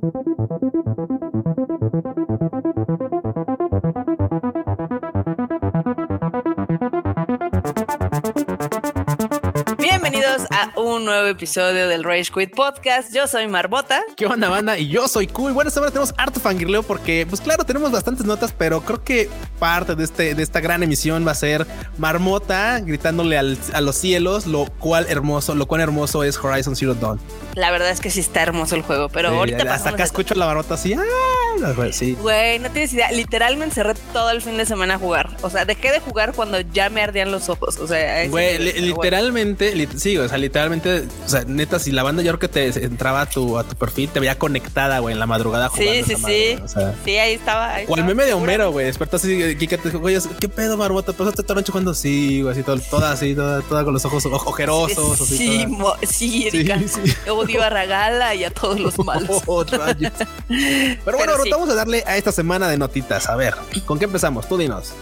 Thank you. Un nuevo episodio del Rage Quit Podcast. Yo soy Marbota. ¿Qué onda, banda? Y yo soy Cool. Bueno, esta tenemos harto fangirleo porque, pues claro, tenemos bastantes notas, pero creo que parte de, este, de esta gran emisión va a ser Marmota gritándole a los cielos lo cual hermoso, lo cual hermoso es Horizon Zero Dawn. La verdad es que sí está hermoso el juego, pero ahorita hasta acá escucho la marmota así. ¡ah! Sí. Güey, no tienes idea. Literalmente cerré todo el fin de semana a jugar. O sea, dejé de jugar cuando ya me ardían los ojos. O sea, güey, literalmente, sí, o sea, literalmente, o sea, neta, si la banda yo creo que te entraba a tu, a tu perfil, te veía conectada, güey, en la madrugada. Sí, sí, sí. sí, ahí estaba. o el meme de Homero, güey. Despertas así, güey, ¿qué pedo, marmota? Pasaste toda noche jugando así, güey, así, todo, toda así, toda, toda con los ojos ojerosos. Sí, sí, sí, Erika. Sí, Odio a Ragala y a todos los malos. Oh, Pero bueno, vamos a darle a esta semana de notitas. A ver, ¿con qué empezamos? Tú dinos.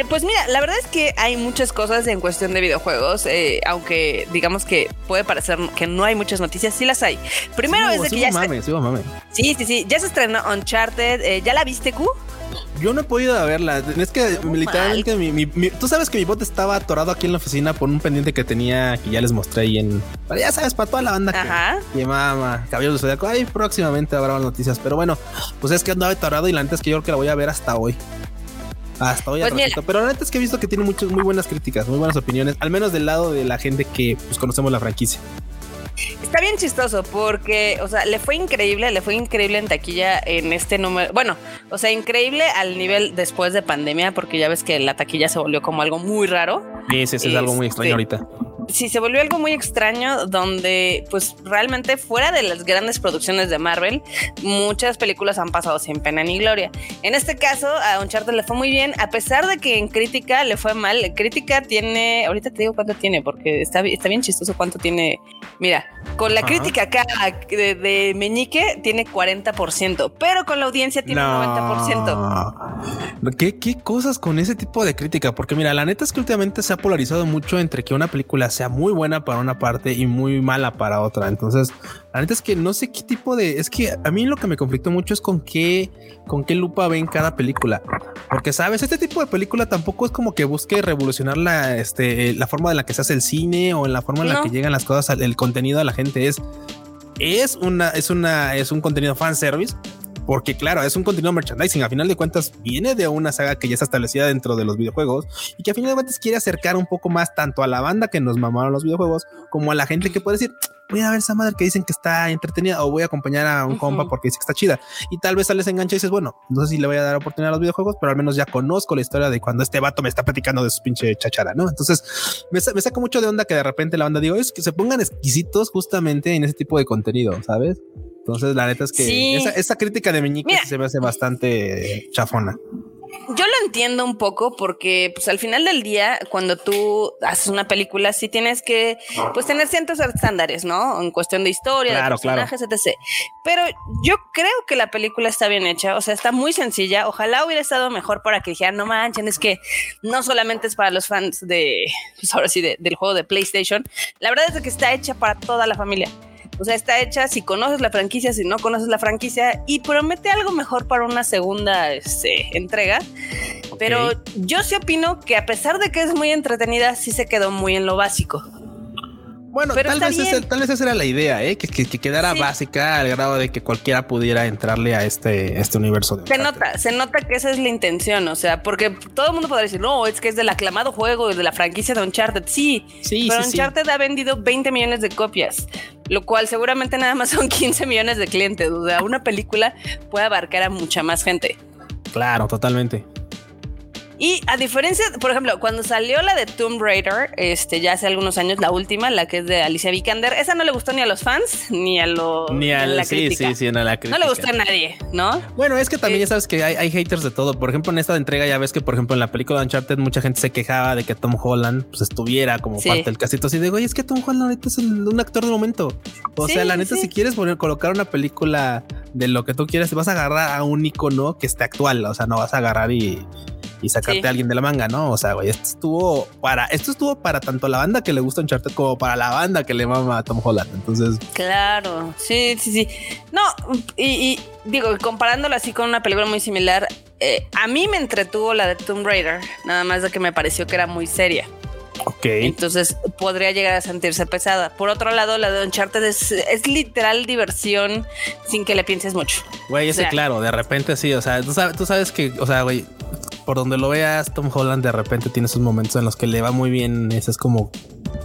Este, pues mira, la verdad es que hay muchas cosas en cuestión de videojuegos, eh, aunque digamos que puede parecer que no hay muchas noticias, sí las hay. Primero es de que ya mame, sí, mame. sí, sí, sí, ya se estrenó Uncharted. Eh, ¿Ya la viste, Q? Yo no he podido verla. Es que literalmente mi, tú sabes que mi bot estaba atorado aquí en la oficina por un pendiente que tenía que ya les mostré ahí en. ya sabes, para toda la banda Ajá. que. Y mamá, cabello de zodiaco. Ay, próximamente habrá más noticias. Pero bueno, pues es que andaba atorado y la neta es que yo creo que la voy a ver hasta hoy. Hasta hoy pues Pero la neta es que he visto que tiene muchas muy buenas críticas, muy buenas opiniones, al menos del lado de la gente que pues, conocemos la franquicia. Está bien chistoso porque, o sea, le fue increíble, le fue increíble en taquilla en este número. Bueno, o sea, increíble al nivel después de pandemia, porque ya ves que la taquilla se volvió como algo muy raro. Sí, sí, es algo muy extraño este, ahorita sí se volvió algo muy extraño donde pues realmente fuera de las grandes producciones de Marvel, muchas películas han pasado sin pena ni gloria. En este caso a Uncharted le fue muy bien, a pesar de que en crítica le fue mal. Crítica tiene, ahorita te digo cuánto tiene porque está, está bien chistoso cuánto tiene. Mira, con la crítica acá de, Meñique tiene 40%, pero con la audiencia tiene 90%. ¿Qué, ¿Qué cosas con ese tipo de crítica? Porque mira, la neta es que últimamente se ha polarizado mucho entre que una película sea muy buena para una parte y muy mala para otra. Entonces, la neta es que no sé qué tipo de. Es que a mí lo que me conflictó mucho es con qué, con qué lupa ven cada película. Porque sabes, este tipo de película tampoco es como que busque revolucionar la, este, la forma en la que se hace el cine o en la forma en la que llegan las cosas, el contenido a la gente. Es, es una, es una, es un contenido fan service porque claro, es un contenido merchandising. A final de cuentas, viene de una saga que ya está establecida dentro de los videojuegos y que a final de cuentas quiere acercar un poco más tanto a la banda que nos mamaron los videojuegos como a la gente que puede decir, voy a ver esa madre que dicen que está entretenida o voy a acompañar a un compa porque dice que está chida. Y tal vez sales engancha y dices, bueno, no sé si le voy a dar oportunidad a los videojuegos, pero al menos ya conozco la historia de cuando este vato me está platicando de su pinche chachara, ¿no? Entonces me, me saca mucho de onda que de repente la banda digo, es que se pongan exquisitos justamente en ese tipo de contenido, ¿sabes? Entonces, la neta es que esa, crítica de Meñique se me hace bastante chafona. Yo lo entiendo un poco porque pues al final del día cuando tú haces una película sí tienes que pues tener ciertos estándares, ¿no? En cuestión de historia, de personajes, etc. Pero yo creo que la película está bien hecha, o sea, está muy sencilla. Ojalá hubiera estado mejor para que dijeran, no manchen, es que no solamente es para los fans de, pues ahora sí, del juego de PlayStation. La verdad es que está hecha para toda la familia. O sea, está hecha si conoces la franquicia, si no conoces la franquicia y promete algo mejor para una segunda este, entrega. Pero yo sí opino que a pesar de que es muy entretenida, sí se quedó muy en lo básico. Bueno, tal vez, tal vez esa era la idea, ¿eh? que, quedara básica al grado de que cualquiera pudiera entrarle a este, este universo. De se nota, se nota que esa es la intención, o sea, porque todo el mundo podría decir, no, es que es del aclamado juego, de la franquicia de Uncharted. Sí, sí pero Uncharted ha vendido 20 millones de copias, lo cual seguramente nada más son 15 millones de clientes. O sea, una película puede abarcar a mucha más gente. Claro, totalmente. Y a diferencia, por ejemplo, cuando salió la de Tomb Raider, este, ya hace algunos años, la última, la que es de Alicia Vikander, esa no le gustó ni a los fans, ni a los... Ni a la sí, sí, sí, no, la crítica. No le gustó a nadie, ¿no? Bueno, es que también ya sabes que hay, haters de todo. Por ejemplo, en esta entrega ya ves que, por ejemplo, en la película de Uncharted mucha gente se quejaba de que Tom Holland pues, estuviera como parte del casito. Así de, oye, es que Tom Holland ahorita es un actor de momento. O sea, la neta, si quieres poner, colocar una película de lo que tú quieras, vas a agarrar a un icono que esté actual. O sea, no vas a agarrar y y sacarte a alguien de la manga, ¿no? O sea, güey, esto estuvo para, esto estuvo para tanto la banda que le gusta Uncharted como para la banda que le mama a Tom Holland. Entonces, claro, sí, sí, sí. No, y, digo, comparándolo así con una película muy similar, eh, a mí me entretuvo la de Tomb Raider, nada más de que me pareció que era muy seria. Ok. Entonces podría llegar a sentirse pesada. Por otro lado, la de Uncharted es, es literal diversión sin que le pienses mucho. Güey, ese claro, de repente sí, o sea, tú sabes, tú sabes que, o sea, güey, por donde lo veas, Tom Holland de repente tiene esos momentos en los que le va muy bien, es como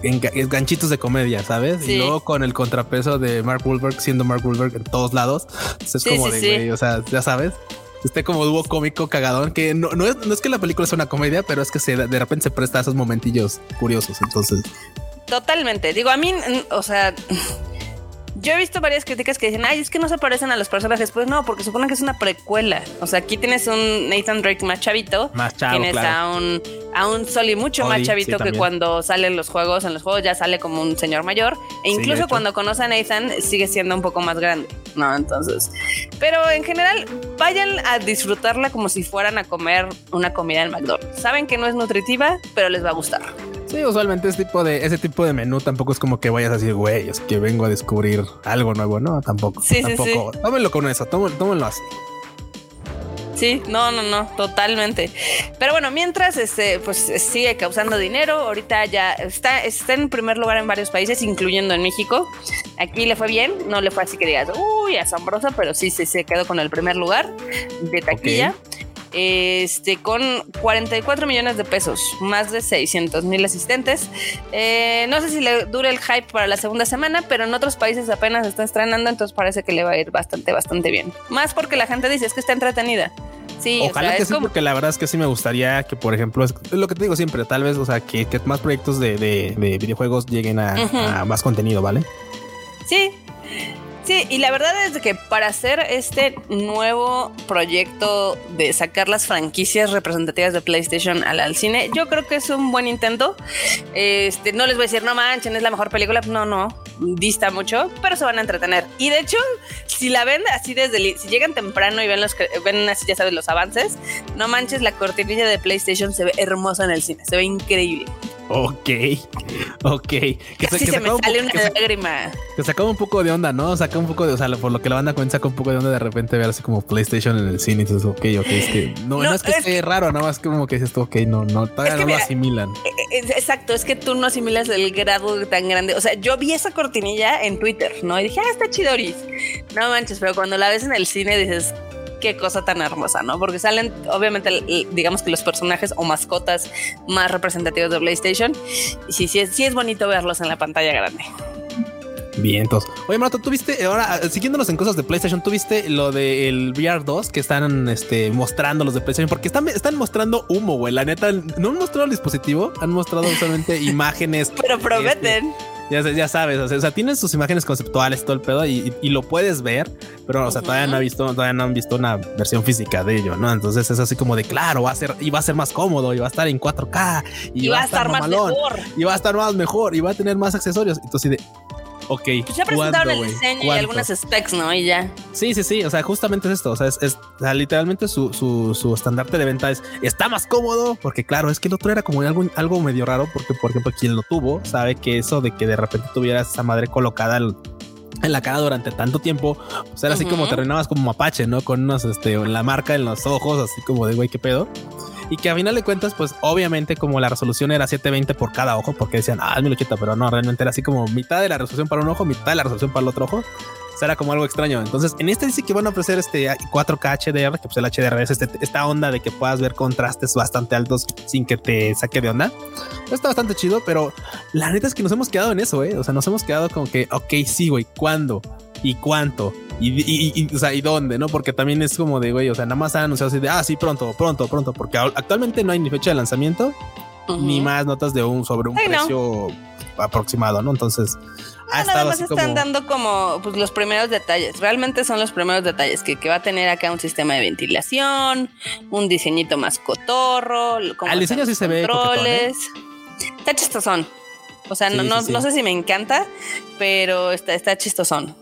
ganchitos de comedia, ¿sabes? Y luego con el contrapeso de Mark Wahlberg siendo Mark Wahlberg en todos lados, es como de, güey, o sea, ya sabes este como dúo cómico cagadón que no, no, es, no es que la película sea una comedia, pero es que se, de repente se presta a esos momentillos curiosos. Entonces, totalmente. Digo, a mí, o sea, yo he visto varias críticas que dicen, ay, es que no se parecen a los personajes. Pues no, porque suponen que es una precuela. O sea, aquí tienes un Nathan Drake más chavito. Más chavo, Tienes a un a un Soli mucho más chavito que cuando salen los juegos. En los juegos ya sale como un señor mayor. E incluso cuando conoce a Nathan sigue siendo un poco más grande. No, entonces. Pero en general, vayan a disfrutarla como si fueran a comer una comida en McDonald's. Saben que no es nutritiva, pero les va a gustar. Sí, usualmente ese tipo de, ese tipo de menú tampoco es como que vayas a decir, güey, es que vengo a descubrir algo nuevo, ¿no? Tampoco. Sí, tampoco. Sí, Tómenlo con eso, tómenlo, así. Sí, no, no, no, totalmente. Pero bueno, mientras este, pues sigue causando dinero, ahorita ya está, está en primer lugar en varios países, incluyendo en México. Aquí le fue bien, no le fue así que digas, uy, asombroso, pero sí, se quedó con el primer lugar de taquilla este, con 44 millones de pesos, más de 600 mil asistentes. Eh, no sé si le dure el hype para la segunda semana, pero en otros países apenas está estrenando, entonces parece que le va a ir bastante, bastante bien. Más porque la gente dice es que está entretenida. Sí, Ojalá que sí, porque la verdad es que sí me gustaría que, por ejemplo, es lo que te digo siempre, tal vez, o sea, que, más proyectos de, videojuegos lleguen a, a más contenido, ¿vale? Sí, Sí, y la verdad es que para hacer este nuevo proyecto de sacar las franquicias representativas de PlayStation al, cine, yo creo que es un buen intento. Este, no les voy a decir, no manchen, es la mejor película. No, no, dista mucho, pero se van a entretener. Y de hecho, si la ven así desde, si llegan temprano y ven los, ven así, ya sabes, los avances, no manches, la cortinilla de PlayStation se ve hermosa en el cine, se ve increíble. Ok, ok. Que Casi se, me sale una lágrima. Que sacaba un poco de onda, ¿no? Saca un poco de, o sea, por lo que la banda cuenta, saca un poco de onda de repente ver así como PlayStation en el cine y dices, ok, ok, es que no, no, es que esté raro, nada más como que dices, ok, no, no, todavía no lo asimilan. E, e, exacto, es que tú no asimilas el grado tan grande. O sea, yo vi esa cortinilla en Twitter, ¿no? Y dije, ah, está chidoris. No manches, pero cuando la ves en el cine dices, qué cosa tan hermosa, ¿no? Porque salen, obviamente, digamos que los personajes o mascotas más representativos de PlayStation. Y sí, sí es, sí es bonito verlos en la pantalla grande. Bien, entonces. Oye, Mato, ¿tú viste, ahora siguiéndonos en cosas de PlayStation, ¿tú viste lo del VR 2 que están este, mostrando los de PlayStation? Porque están, están mostrando humo, güey. La neta, no han mostrado el dispositivo, han mostrado solamente imágenes. Pero prometen. Este, ya, ya sabes, o sea, tienen sus imágenes conceptuales, todo el pedo, y, lo puedes ver, pero o sea, todavía no ha visto, todavía no han visto una versión física de ello, ¿no? Entonces es así como de claro, va a ser, y va a ser más cómodo, y va a estar en 4K, y, va, a estar, más mejor. Y va a estar más mejor, y va a tener más accesorios. Entonces, de ok. Pues ya presentaron el diseño y algunas specs, ¿no? Y ya. Sí, sí, sí. O sea, justamente es esto. O sea, es, literalmente su, su, su, estandarte de venta es está más cómodo. Porque, claro, es que el otro era como algo, algo medio raro. Porque, por ejemplo, quien lo tuvo sabe que eso de que de repente tuvieras esa madre colocada en la cara durante tanto tiempo, pues era así como terminabas como mapache, ¿no? Con unos, este, la marca en los ojos, así como de güey, qué pedo y que a final de cuentas, pues obviamente como la resolución era 720 por cada ojo, porque decían, ah, es 1080, pero no, realmente era así como mitad de la resolución para un ojo, mitad de la resolución para el otro ojo. O sea, era como algo extraño. Entonces, en este dice que van a ofrecer este 4K HDR, que pues el HDR es este, esta onda de que puedas ver contrastes bastante altos sin que te saque de onda. Está bastante chido, pero la neta es que nos hemos quedado en eso, ¿eh? O sea, nos hemos quedado como que, ok, sí, güey, ¿cuándo? ¿Y cuánto? Y, o sea, ¿y dónde? ¿No? Porque también es como de, güey, o sea, nada más han anunciado así de, ah, sí, pronto, pronto, pronto, porque actualmente no hay ni fecha de lanzamiento, ni más notas de un sobre un precio aproximado, ¿no? Entonces, nada más están dando como pues, los primeros detalles. Realmente son los primeros detalles que, va a tener acá un sistema de ventilación, un diseñito más cotorro. Al diseño sí se ve. ¿eh? Está chistosón. O sea, no, no, no, sé si me encanta, pero está, está chistosón.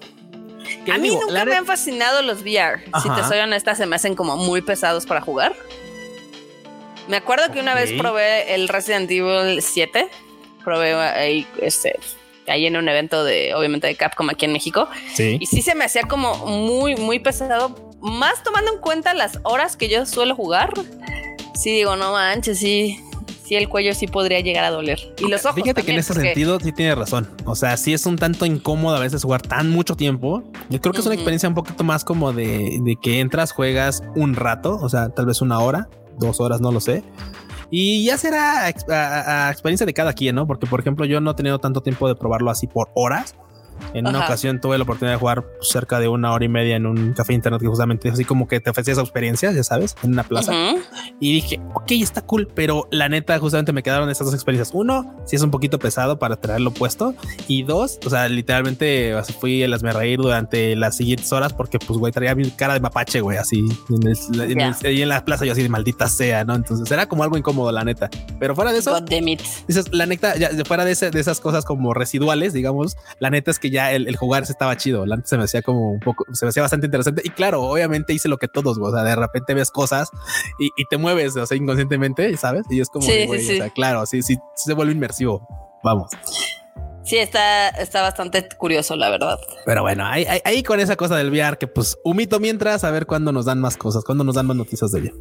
A mí nunca me han fascinado los VR. Si te soy honesta, se me hacen como muy pesados para jugar. Me acuerdo que una vez probé el Resident Evil 7. Probé ahí, este, ahí en un evento de, obviamente, de Capcom aquí en México. Sí. Y sí se me hacía como muy, muy pesado. Más tomando en cuenta las horas que yo suelo jugar. Sí, digo, no manches, sí sí el cuello sí podría llegar a doler. Y los ojos. Fíjate que en ese sentido sí tiene razón. O sea, sí es un tanto incómodo a veces jugar tan mucho tiempo. Yo creo que es una experiencia un poquito más como de, de que entras, juegas un rato, o sea, tal vez una hora, dos horas, no lo sé. Y ya será a, experiencia de cada quien, ¿no? Porque, por ejemplo, yo no he tenido tanto tiempo de probarlo así por horas. En una ocasión tuve la oportunidad de jugar cerca de una hora y media en un café internet que justamente así como que te ofrecía esa experiencia, ya sabes, en una plaza. Y dije, ok, está cool, pero la neta justamente me quedaron esas dos experiencias. Uno, si es un poquito pesado para traerlo puesto. Y dos, o sea, literalmente fui a las me reír durante las siguientes horas porque pues, güey, traía mi cara de mapache, güey, así en, en, la plaza yo así de maldita sea, ¿no? Entonces era como algo incómodo, la neta. Pero fuera de eso, dices, la neta, ya, fuera de, de esas cosas como residuales, digamos, la neta es que ya el, jugar se estaba chido. Antes se me hacía como un poco, se me hacía bastante interesante. Y claro, obviamente hice lo que todos, o sea, de repente ves cosas y, te mueves, o sea, inconscientemente, ¿sabes? Y es como, claro, sí, sí, se vuelve inmersivo. Vamos. Sí, está, está bastante curioso, la verdad. Pero bueno, ahí, ahí, con esa cosa del VR que pues humito mientras a ver cuándo nos dan más cosas, cuándo nos dan más noticias de ella.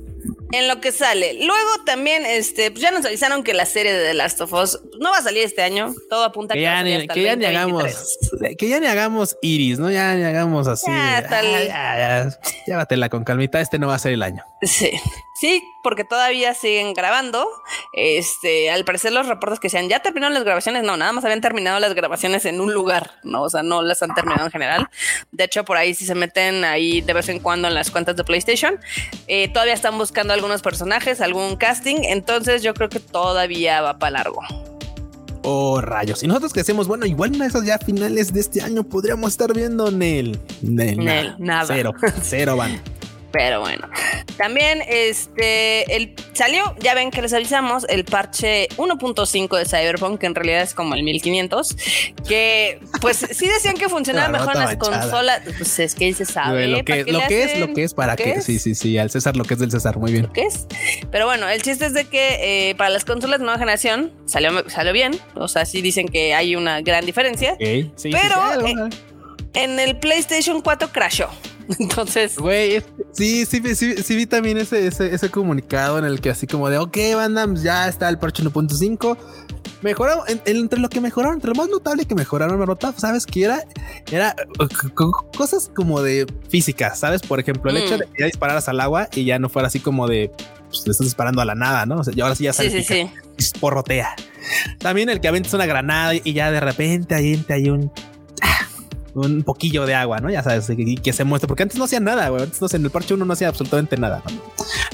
En lo que sale. Luego también, este, pues ya nos avisaron que la serie de The Last of Us no va a salir este año. Todo apunta que, que, ya, ni, que ya ni hagamos, que ya ni hagamos Iris, ¿no? Ya ni hagamos así. Ya, ya, ya, llévatela con calmita. Este no va a ser el año. Sí. Sí, porque todavía siguen grabando. Este, al parecer los reportes que sean ya terminaron las grabaciones, no, nada más habían terminado las grabaciones en un lugar, no, o sea, no las han terminado en general. De hecho, por ahí si se meten ahí de vez en cuando en las cuentas de PlayStation, eh, todavía están buscando algunos personajes, algún casting, entonces yo creo que todavía va para largo. Oh, rayos. Y nosotros que hacemos, bueno, igual una de esas ya finales de este año podríamos estar viendo Nel. Nel, Nel nada. Cero, cero van. Pero bueno, también este el salió, ya ven que les avisamos, el parche 1.5 de Cyberpunk, que en realidad es como el 1500, que pues sí decían que funcionaba mejor en las consolas. Pues es que se sabe. Lo que, lo que es, lo que es para que. Sí, sí, sí, al César lo que es del César, muy bien. ¿Qué es? Pero bueno, el chiste es de que eh, para las consolas de nueva generación salió, salió bien. O sea, sí dicen que hay una gran diferencia. pero eh, en el PlayStation 4 crashó. Entonces, güey, sí, sí, sí, sí, vi también ese, ese, comunicado en el que así como de, ok, banda, ya está el parche 1.5. Mejoraron, entre lo que mejoraron, entre lo más notable que mejoraron, me notaba, ¿sabes qué era? Era cosas como de física, ¿sabes? Por ejemplo, el hecho mm. de que ya dispararas al agua y ya no fuera así como de, pues le estás disparando a la nada, ¿no? O sea, y ahora sí ya sabes. Sí, sí, sí. Porrotea. También el que aventas una granada y ya de repente ahí hay un un poquillo de agua, ¿no? Ya sabes, que, que se muestra, porque antes no hacía nada, güey. Antes no sé, en el parche uno no hacía absolutamente nada.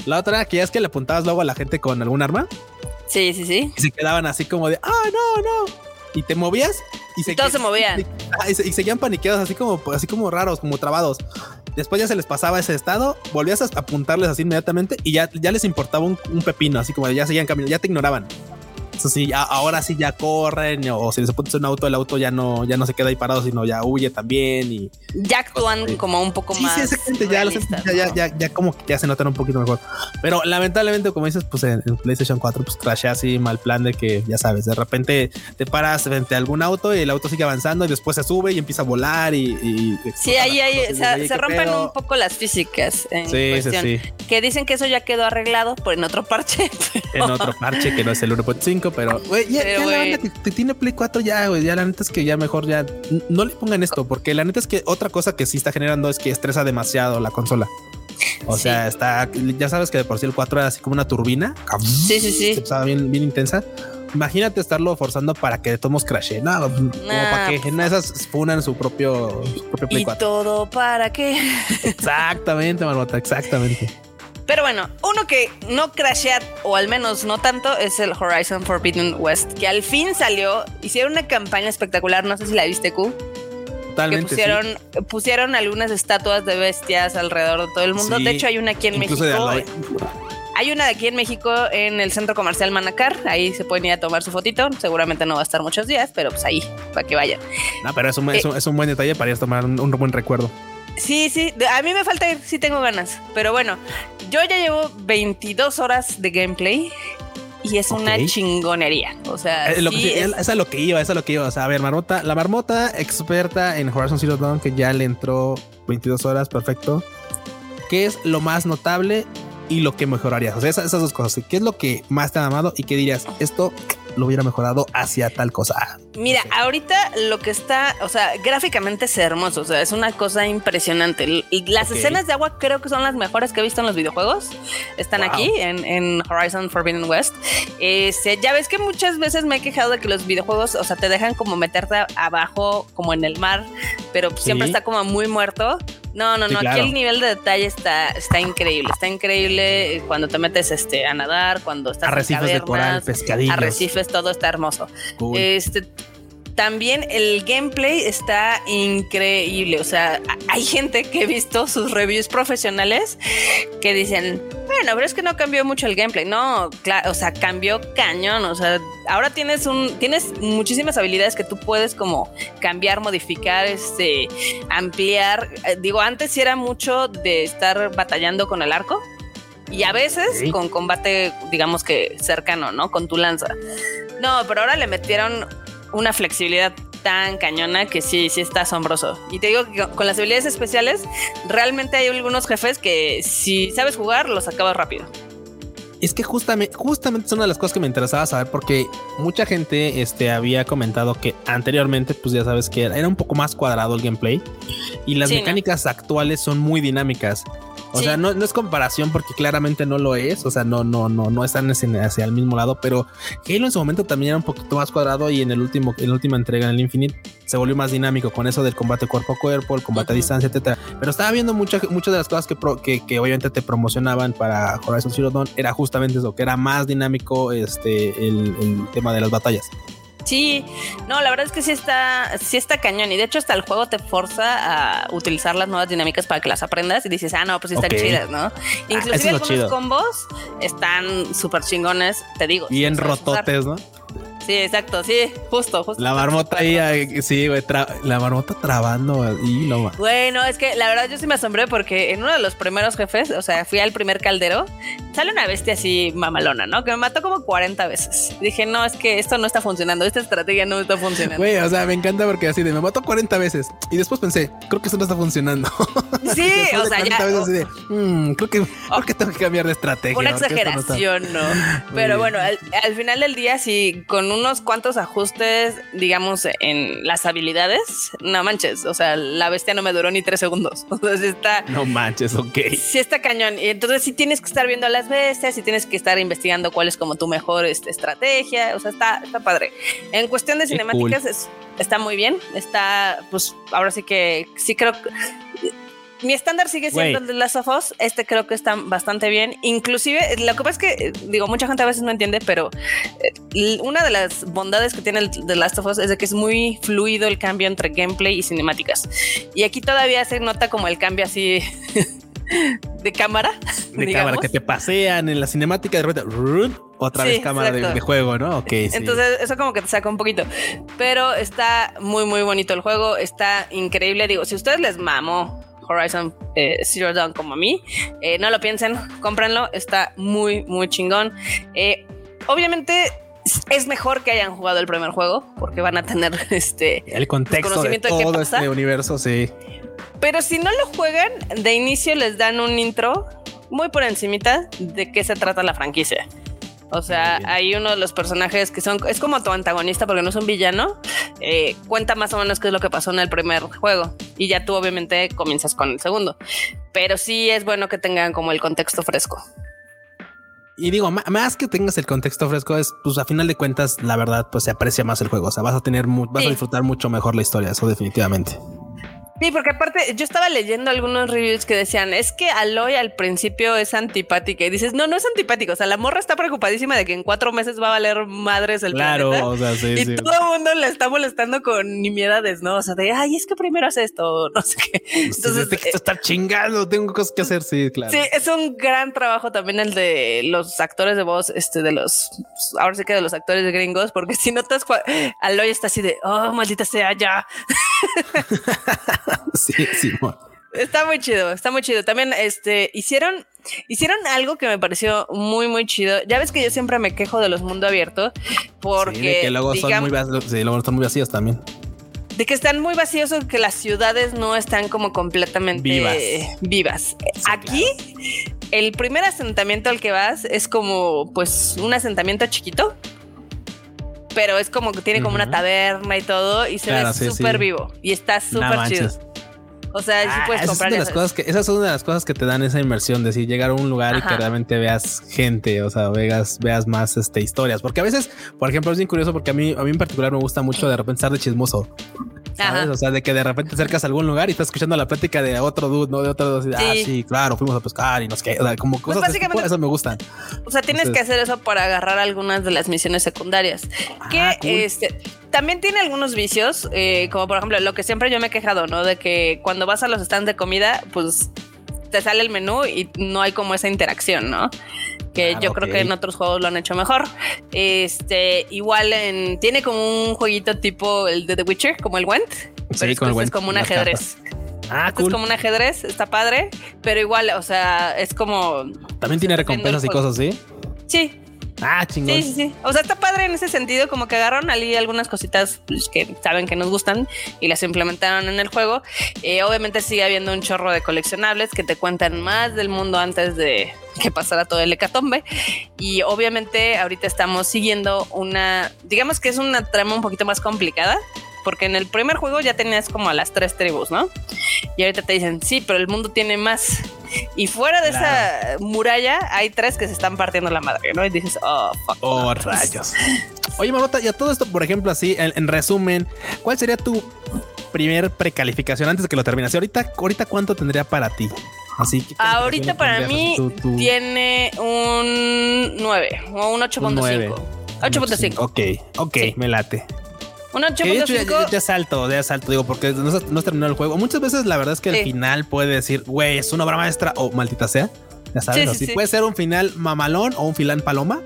La otra, que ya es que le apuntabas luego a la gente con algún arma. Sí, sí, sí. Y se quedaban así como de, ah, no, no. Y te movías y, se, todos se movían. Y, seguían paniqueados, así como, así como raros, como trabados. Después ya se les pasaba ese estado, volvías a apuntarles así inmediatamente y ya, ya les importaba un, un pepino, así como ya seguían caminando, ya te ignoraban. Eso sí, ahora sí ya corren o si les pones un auto, el auto ya no, ya no se queda ahí parado, sino ya huye también y ya actúan como un poco más. Sí, exactamente, ya, ya, ya, ya, como que ya se notan un poquito mejor. Pero lamentablemente, como dices, pues en, PlayStation 4, pues crashea así mal plan de que ya sabes, de repente te paras frente a algún auto y el auto sigue avanzando y después se sube y empieza a volar y. sí, ahí, ahí se, rompen un poco las físicas. En sí, sí, sí. Que dicen que eso ya quedó arreglado por en otro parche. En otro parche que no es el 1.5 pero, güey, ya, la banda que, tiene Play 4 ya, güey, ya la neta es que ya mejor ya no le pongan esto, porque la neta es que otra cosa que sí está generando es que estresa demasiado la consola. O sea, está, ya sabes que de por sí el 4 era así como una turbina. Sí, sí, sí. Estaba bien, bien intensa. Imagínate estarlo forzando para que tomos crashe. No, como para que en esas funan su propio, su propio Play ¿Y todo para qué? Exactamente, Marmota, exactamente. Pero bueno, uno que no crashea, o al menos no tanto, es el Horizon Forbidden West, que al fin salió. Hicieron una campaña espectacular, no sé si la viste, Q. Totalmente. Que pusieron, pusieron algunas estatuas de bestias alrededor de todo el mundo. de hecho, hay una aquí en México. Hay una de aquí en México en el centro comercial Manacar. Ahí se pueden ir a tomar su fotito. Seguramente no va a estar muchos días, pero pues ahí, para que vayan. No, pero es un, es un, buen detalle para ir a tomar un buen recuerdo. Sí, sí, a mí me falta ir, sí tengo ganas, pero bueno, yo ya llevo 22 horas de gameplay y es una chingonería. O sea, eh, es, lo que iba, es lo que iba. O sea, a ver, Marmota, la Marmota experta en Horizon Zero Dawn que ya le entró 22 horas, perfecto. ¿Qué es lo más notable y lo que mejorarías? O sea, esas, esas dos cosas. ¿Qué es lo que más te ha amado y qué dirías? Esto lo hubiera mejorado hacia tal cosa. Mira, ahorita lo que está, o sea, gráficamente es hermoso, o sea, es una cosa impresionante. Las escenas de agua creo que son las mejores que he visto en los videojuegos. Están aquí en, Horizon Forbidden West. Este, ya ves que muchas veces me he quejado de que los videojuegos, o sea, te dejan como meterte abajo, como en el mar, pero siempre está como muy muerto. No, no, no. Aquí el nivel de detalle está, está increíble. Está increíble cuando te metes este, a nadar, cuando estás arrecifes de coral, pescadillos. Arrecifes, todo está hermoso. Este también el gameplay está increíble. O sea, hay gente que he visto sus reviews profesionales que dicen, bueno, pero es que no cambió mucho el gameplay. No, claro, o sea, cambió cañón. O sea, ahora tienes un, tienes muchísimas habilidades que tú puedes como cambiar, modificar, este, ampliar. Eh, digo, antes sí era mucho de estar batallando con el arco y a veces con combate, digamos que cercano, ¿no? Con tu lanza. No, pero ahora le metieron una flexibilidad tan cañona que sí, sí está asombroso. Y te digo que con las habilidades especiales, realmente hay algunos jefes que si sabes jugar, los acabas rápido. Es que justamente, justamente es una de las cosas que me interesaba saber porque mucha gente este, había comentado que anteriormente, pues ya sabes que era un poco más cuadrado el gameplay y las mecánicas actuales son muy dinámicas. O sea, no, no, es comparación porque claramente no lo es. O sea, no, no, no, no están hacia el mismo lado, pero Halo en su momento también era un poquito más cuadrado y en el último, en la última entrega en el Infinite se volvió más dinámico con eso del combate cuerpo a cuerpo, el combate a distancia, etcétera. Pero estaba viendo muchas, muchas de las cosas que, que, que, obviamente te promocionaban para Horizon Zero Dawn. Era justamente eso, que era más dinámico este, el, el tema de las batallas. Sí, no, la verdad es que sí está, sí está cañón. Y de hecho, hasta el juego te forza a utilizar las nuevas dinámicas para que las aprendas y dices, ah, no, pues sí están chidas, ¿no? Ah, Inclusive algunos combos están súper chingones, te digo. Y en rototes, ¿no? Sí, exacto, sí, justo, justo. La marmota ahí, sí, güey, la marmota trabando y no Bueno, es que la verdad yo sí me asombré porque en uno de los primeros jefes, o sea, fui al primer caldero, sale una bestia así mamalona, ¿no? Que me mató como 40 veces. Dije, no, es que esto no está funcionando, esta estrategia no está funcionando. Güey, o sea, me encanta porque así de me mató 40 veces y después pensé, creo que esto no está funcionando. Sí, o sea, ya. Veces así de, mm, creo, que, creo que tengo que cambiar de estrategia. Una exageración, ¿no? Pero bueno, al, al final del día, sí, con un unos cuantos ajustes, digamos, en las habilidades, no manches, o sea, la bestia no me duró ni tres segundos. Entonces está... No manches, ok. Sí está cañón. Y entonces sí tienes que estar viendo a las bestias, y tienes que estar investigando cuál es como tu mejor este, estrategia, o sea, está, está padre. En cuestión de cinemáticas está muy bien, está, pues ahora sí que sí creo que mi estándar sigue siendo el de Last of Us. Este creo que está bastante bien. Inclusive, lo que pasa es que, digo, mucha gente a veces no entiende, pero eh, una de las bondades que tiene el The Last of Us es de que es muy fluido el cambio entre gameplay y cinemáticas. Y aquí todavía se nota como el cambio así de cámara. De cámara, que te pasean en la cinemática de repente, otra vez cámara de, juego, ¿no? Ok. Entonces, eso como que te saca un poquito. Pero está muy, muy bonito el juego. Está increíble. Digo, si a ustedes les mamó Horizon eh, Zero Dawn como a mí. Eh, no lo piensen, cómprenlo, está muy, muy chingón. Eh, obviamente es mejor que hayan jugado el primer juego porque van a tener este el contexto de todo este universo, sí. Pero si no lo juegan, de inicio les dan un intro muy por encimita de qué se trata la franquicia. O sea, hay uno de los personajes que son, es como tu antagonista porque no es un villano, eh, cuenta más o menos qué es lo que pasó en el primer juego y ya tú obviamente comienzas con el segundo. Pero sí es bueno que tengan como el contexto fresco. Y digo, más que tengas el contexto fresco, es pues a final de cuentas, la verdad, pues se aprecia más el juego. O sea, vas a tener, vas a disfrutar mucho mejor la historia, eso definitivamente. Sí, porque aparte yo estaba leyendo algunos reviews que decían, es que Aloy al principio es antipática y dices, no, no es antipático, o sea, la morra está preocupadísima de que en cuatro meses va a valer madres el claro, planeta. O sea, sí, y todo el mundo le está molestando con nimiedades, ¿no? O sea, de, ay, es que primero hace esto, no sé qué. Entonces, que está chingando, tengo cosas que hacer, sí, claro. Sí, es un gran trabajo también el de los actores de voz, este, de los, ahora sí que de los actores de gringos, porque si notas, Aloy está así de, oh, maldita sea, ya. sí, sí. Está muy chido, está muy chido. También este hicieron hicieron algo que me pareció muy muy chido. Ya ves que yo siempre me quejo de los mundo abierto porque que luego, son muy, luego están muy vacíos también de que están muy vacíos o que las ciudades no están como completamente vivas. Aquí, el primer asentamiento al que vas es como pues un asentamiento chiquito, pero es como que tiene como una taberna y todo y se ve súper vivo y está súper chido. O sea, sí puedes comprar. Esas, las cosas que, esas son una de las cosas que te dan esa inmersión, de decir, llegar a un lugar y que realmente veas gente, o sea, veas, veas más este, historias. Porque a veces, por ejemplo, es bien curioso porque a mí, a mí en particular me gusta mucho de repente estar de chismoso. O sea, de que de repente acercas a algún lugar y estás escuchando la plática de otro dude, ¿no? De otro dude. Ah, sí, claro, fuimos a pescar y nos que, o sea, como pues cosas pues eso me gustan. O sea, tienes que hacer eso para agarrar algunas de las misiones secundarias. Ah, que este también tiene algunos vicios, eh, como por ejemplo lo que siempre yo me he quejado, ¿no? De que cuando vas a los stands de comida, pues te sale el menú y no hay como esa interacción, ¿no? Que ah, yo creo que en otros juegos lo han hecho mejor. Este, igual en, tiene como un jueguito tipo el de The Witcher, como el Went. Sí, como Es como un ajedrez. Ah, Es como un ajedrez, está padre, pero igual, o sea, es como. También tiene recompensas y cosas, ¿sí? Sí, Ah, chingón. Sí, sí, sí. O sea, está padre en ese sentido, como que agarraron ahí algunas cositas pues, que saben que nos gustan y las implementaron en el juego. Eh, obviamente sigue habiendo un chorro de coleccionables que te cuentan más del mundo antes de que pasara todo el hecatombe. Y obviamente ahorita estamos siguiendo una, digamos que es una trama un poquito más complicada porque en el primer juego ya tenías como a las tres tribus, ¿no? Y ahorita te dicen, sí, pero el mundo tiene más. Y fuera de esa muralla hay tres que se están partiendo la madre, ¿no? Y dices, oh, fuck. Oh, rayos. Oye, Marmota, y a todo esto, por ejemplo, así, en, resumen, ¿cuál sería tu primer precalificación antes de que lo termines? Ahorita, ahorita ¿cuánto tendría para ti? Así que ahorita para mí tiene un 9 o un 8.5. 8.5. Ok, ok, me late. Un 8.5. Ya, salto, ya salto, digo, porque no, no terminó el juego. Muchas veces la verdad es que el final puede decir, güey, es una obra maestra o maldita sea. Ya sabes, sí, puede ser un final mamalón o un final paloma.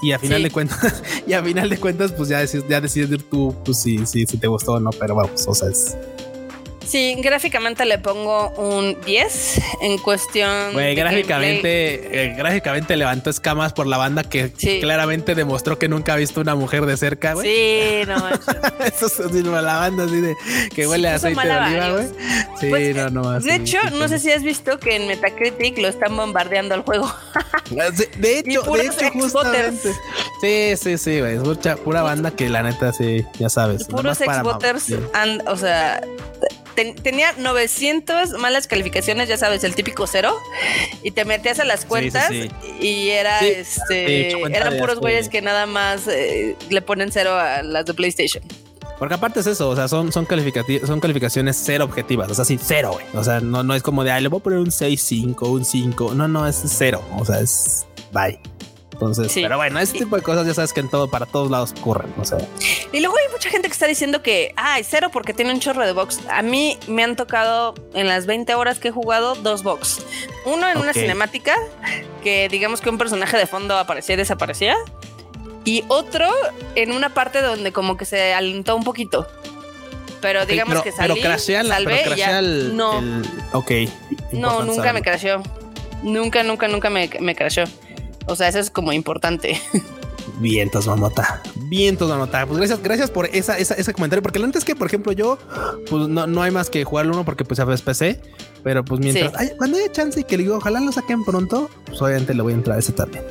Y a final de cuentas, y a final de cuentas, pues ya, ya decides tú, pues sí, sí, si te gustó o no, pero vamos, o sea, es, Sí, gráficamente le pongo un 10 en cuestión. Güey, gráficamente, eh, gráficamente levantó escamas por la banda que claramente demostró que nunca ha visto una mujer de cerca, güey. Sí, no Eso es la banda así de que huele a aceite de oliva, güey. Sí, pues, no, no. De hecho, no sé si has visto que en Metacritic lo están bombardeando al juego. Ah, de hecho, de hecho, justamente. Sí, sí, sí, güey. Es mucha, pura banda que la neta, sí, ya sabes. Puros exboters, o sea, tenía 900 malas calificaciones, ya sabes, el típico cero, y te metías a las cuentas y era este, eran puros güeyes que nada más eh, le ponen cero a las de PlayStation. Porque aparte es eso, o sea, son, son, son calificaciones cero objetivas, o sea, sí, cero, güey. O sea, no, no es como de, ay, le voy a poner un 6, 5, un 5. No, no, es cero. O sea, es bye. Entonces, pero bueno, ese tipo de cosas ya sabes que en todo, para todos lados ocurren. O sea. Y luego hay mucha gente que está diciendo que, ay, cero porque tiene un chorro de box. A mí me han tocado en las 20 horas que he jugado dos box. Uno en una cinemática, que digamos que un personaje de fondo aparecía y desaparecía. Y otro en una parte donde como que se alentó un poquito. Pero digamos que salí, pero salvé pero y ya. no. ok. No, nunca me crasheó. Nunca, nunca, nunca me, me crasheó. O sea, eso es como importante. Vientos, mamota. Vientos, mamota. Pues gracias, gracias por esa, ese comentario. Porque la neta es que, por ejemplo, yo, pues no, no hay más que jugarlo uno porque pues a veces PC. Pero pues mientras, cuando haya chance y que le digo, ojalá lo saquen pronto, pues obviamente le voy a entrar a ese también.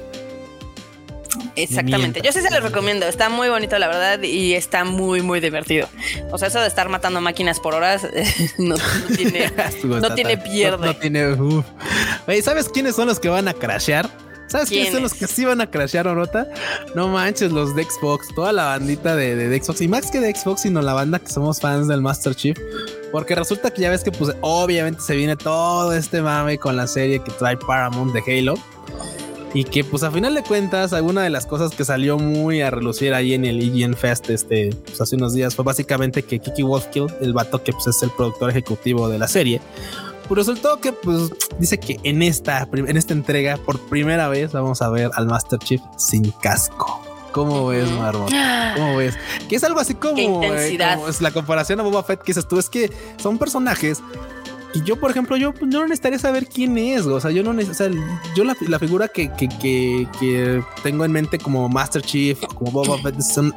Exactamente. Yo sí se los recomiendo. Está muy bonito, la verdad, y está muy, muy divertido. O sea, eso de estar matando máquinas por horas no, tiene, no tiene pierde. No, tiene. ¿sabes quiénes son los que van a crashear? ¿Sabes quiénes son los que sí van a crashear nota? No manches, los de Xbox, toda la bandita de, de, Xbox y más que de Xbox, sino la banda que somos fans del Master Chief. Porque resulta que ya ves que, pues, obviamente se viene todo este mame con la serie que trae Paramount de Halo. Y que, pues, a final de cuentas, alguna de las cosas que salió muy a relucir ahí en el IGN Fest este, pues, hace unos días fue básicamente que Kiki Wolfkill, el vato que pues, es el productor ejecutivo de la serie, pues resultó que pues dice que en esta, en esta entrega por primera vez vamos a ver al Master Chief sin casco. ¿Cómo ves, Marmot? ¿Cómo ves? Que es algo así como, eh, es la comparación a Boba Fett que dices tú, es que son personajes Y yo, por ejemplo, yo, no necesitaría saber quién es. O sea, yo no necesito, yo la, figura que, que, tengo en mente como Master Chief, como Boba Fett, son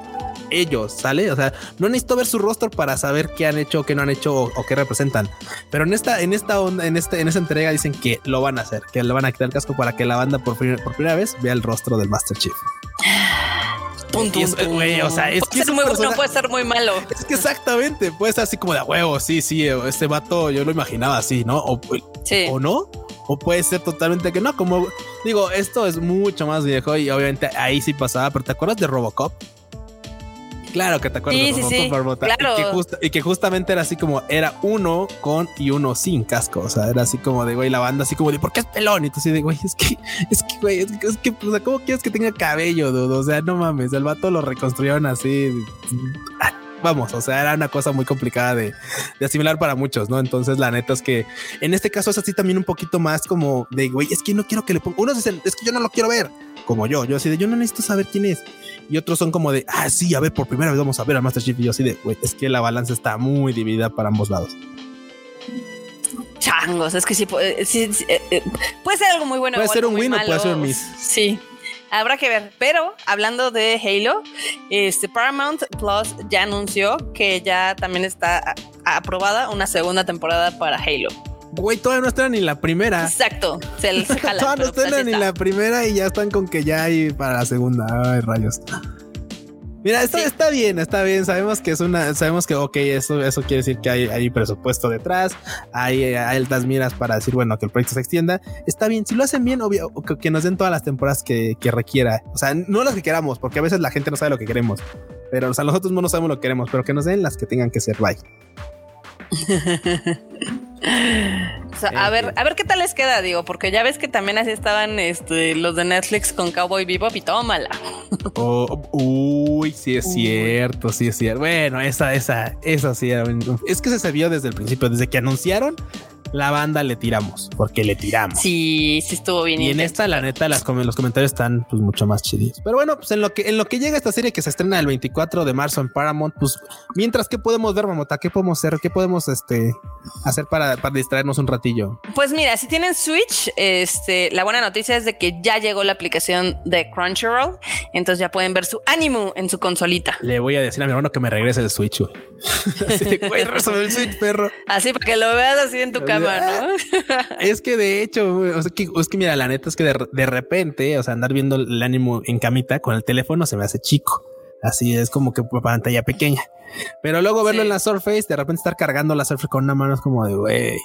ellos, ¿sale? O sea, no necesito ver su rostro para saber qué han hecho, qué no han hecho o, qué representan. Pero en esta, en esta onda, en este, en esa entrega dicen que lo van a hacer, que le van a quitar el casco para que la banda por, por primera vez vea el rostro del Master Chief. Punto, o sea, es que es muy puede ser muy malo. Es que exactamente, puede ser así como de huevo, sí, sí, este vato yo lo imaginaba así, ¿no? O, o no, o puede ser totalmente que no, como digo, esto es mucho más viejo y obviamente ahí sí pasaba, pero ¿te acuerdas de Robocop? Claro que te acuerdas de Robocop, Y, que justamente era así como era uno con y uno sin casco. O sea, era así como de güey, la banda así como de ¿por qué es pelón? Y tú así de güey, es que, es que, güey, es que, es que o sea, ¿cómo quieres que tenga cabello, dudo? O sea, no mames, el vato lo reconstruyeron así. Vamos, o sea, era una cosa muy complicada de, de asimilar para muchos, ¿no? Entonces, la neta es que en este caso es así también un poquito más como de güey, es que no quiero que le ponga. Unos dicen, es que yo no lo quiero ver, como yo. Yo así de yo no necesito saber quién es y otros son como de, ah, sí, a ver, por primera vez vamos a ver a Master Chief. Y yo así de, güey, es que la balanza está muy dividida para ambos lados. Changos, es que sí, puede, sí, eh, eh, puede ser algo muy bueno. Puede ser un win o puede ser un miss. Sí, habrá que ver. Pero hablando de Halo, este Paramount Plus ya anunció que ya también está aprobada una segunda temporada para Halo. Güey, todavía no están ni la primera. Exacto. Se les jala, todavía no están ni la primera y ya están con que ya hay para la segunda. Ay, rayos. Mira, esto está bien, está bien. Sabemos que es una, sabemos que, ok, eso, eso quiere decir que hay, hay presupuesto detrás, hay, altas miras para decir, bueno, que el proyecto se extienda. Está bien. Si lo hacen bien, obvio, que, nos den todas las temporadas que, que, requiera. O sea, no las que queramos, porque a veces la gente no sabe lo que queremos. Pero o sea, nosotros no sabemos lo que queremos, pero que nos den las que tengan que ser. Bye. a ver, a ver qué tal les queda, digo, porque ya ves que también así estaban este, los de Netflix con Cowboy Bebop y tómala. Oh, uy, sí es cierto, sí es cierto. Bueno, esa, esa, esa sí. Es que se sabía desde el principio, desde que anunciaron la banda le tiramos, porque le tiramos. Sí, sí estuvo bien. Y en esta, la neta, las, los comentarios están pues mucho más chidos. Pero bueno, pues en lo que en lo que llega esta serie que se estrena el 24 de marzo en Paramount, pues mientras qué podemos ver, mamota, qué podemos hacer, qué podemos este hacer para, para distraernos un ratillo. Pues mira, si tienen Switch, este, la buena noticia es de que ya llegó la aplicación de Crunchyroll, entonces ya pueden ver su ánimo en su consolita. Le voy a decir a mi hermano que me regrese el Switch. así, el Switch, perro. Así para que lo veas así en tu es que de hecho, es que mira, la neta es que de, repente, o sea, andar viendo el ánimo en camita con el teléfono se me hace chico. Así es como que pantalla pequeña. Pero luego verlo en la Surface, de repente estar cargando la Surface con una mano es como de güey.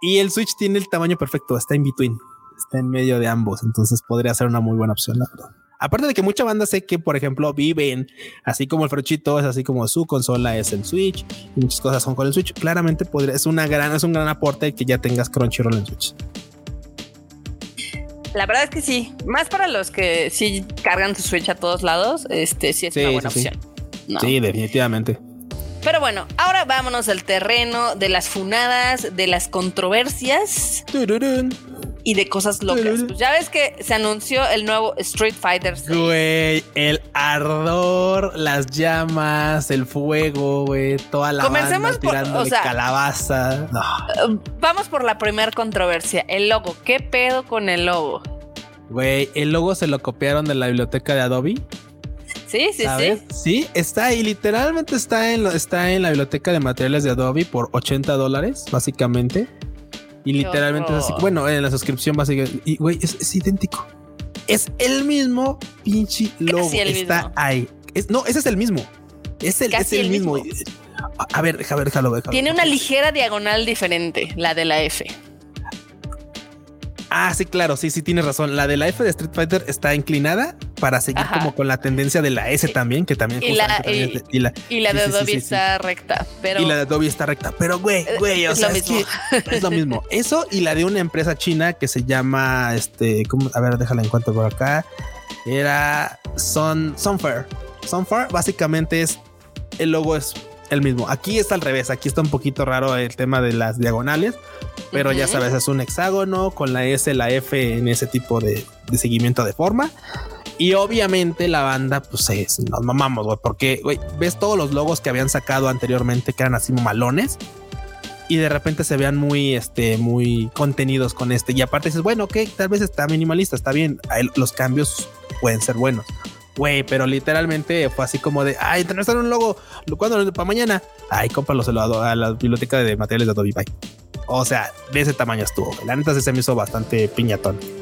Y el Switch tiene el tamaño perfecto, está in between, está en medio de ambos, entonces podría ser una muy buena opción, la verdad. Aparte de que mucha banda sé que, por ejemplo, viven así como el Frochito es así como su consola es el Switch y muchas cosas son con el Switch. Claramente podría, es una gran, es un gran aporte que ya tengas Crunchyroll en Switch. La verdad es que sí, más para los que sí cargan su Switch a todos lados, este sí es una buena opción. Sí, definitivamente. Pero bueno, ahora vámonos al terreno de las funadas, de las controversias y de cosas locas. Pues ya ves que se anunció el nuevo Street Fighter. Güey, el ardor, las llamas, el fuego, güey, toda la Comencemos banda calabaza. Eh, vamos por la primera controversia, el logo. ¿Qué pedo con el logo? Güey, el logo se lo copiaron de la biblioteca de Adobe. Sí, sí, sí. Sí, está ahí, literalmente está en, está en la biblioteca de materiales de Adobe por 80 dólares, básicamente. Y literalmente es así. Bueno, en la suscripción básica. Y güey, es, idéntico. Es el mismo pinche logo. Está ahí. no, ese es el mismo. Es el, es el, mismo. A ver, déjame ver, déjalo, déjalo. Tiene una ligera diagonal diferente, la de la F. Ah, sí, claro, sí, sí, tienes razón. La de la F de Street Fighter está inclinada para seguir como con la tendencia de la S también, que también. Y la, y, la, y la de Adobe está recta. Pero... Y la de Adobe está recta. Pero, güey, eh, güey, o es sea, lo mismo. Es, lo mismo. Eso y la de una empresa china que se llama, este, ¿cómo? a ver, déjala en cuanto por acá. Era Sun, Sunfair. Sunfair básicamente es, el logo es el mismo. Aquí está al revés, aquí está un poquito raro el tema de las diagonales, pero ya sabes, es un hexágono con la S, la F en ese tipo de, seguimiento de forma. Y obviamente la banda, pues es, nos mamamos, güey, porque, güey, ves todos los logos que habían sacado anteriormente que eran así malones. y de repente se vean muy, este, muy contenidos con este. Y aparte dices, bueno, ok, tal vez está minimalista, está bien. Los cambios pueden ser buenos. Güey, pero literalmente fue así como de, ay, tenés un logo, ¿cuándo? Para mañana. Ay, cómpralo a la biblioteca de materiales de Adobe Bye. O sea, de ese tamaño estuvo. La neta se me hizo bastante piñatón.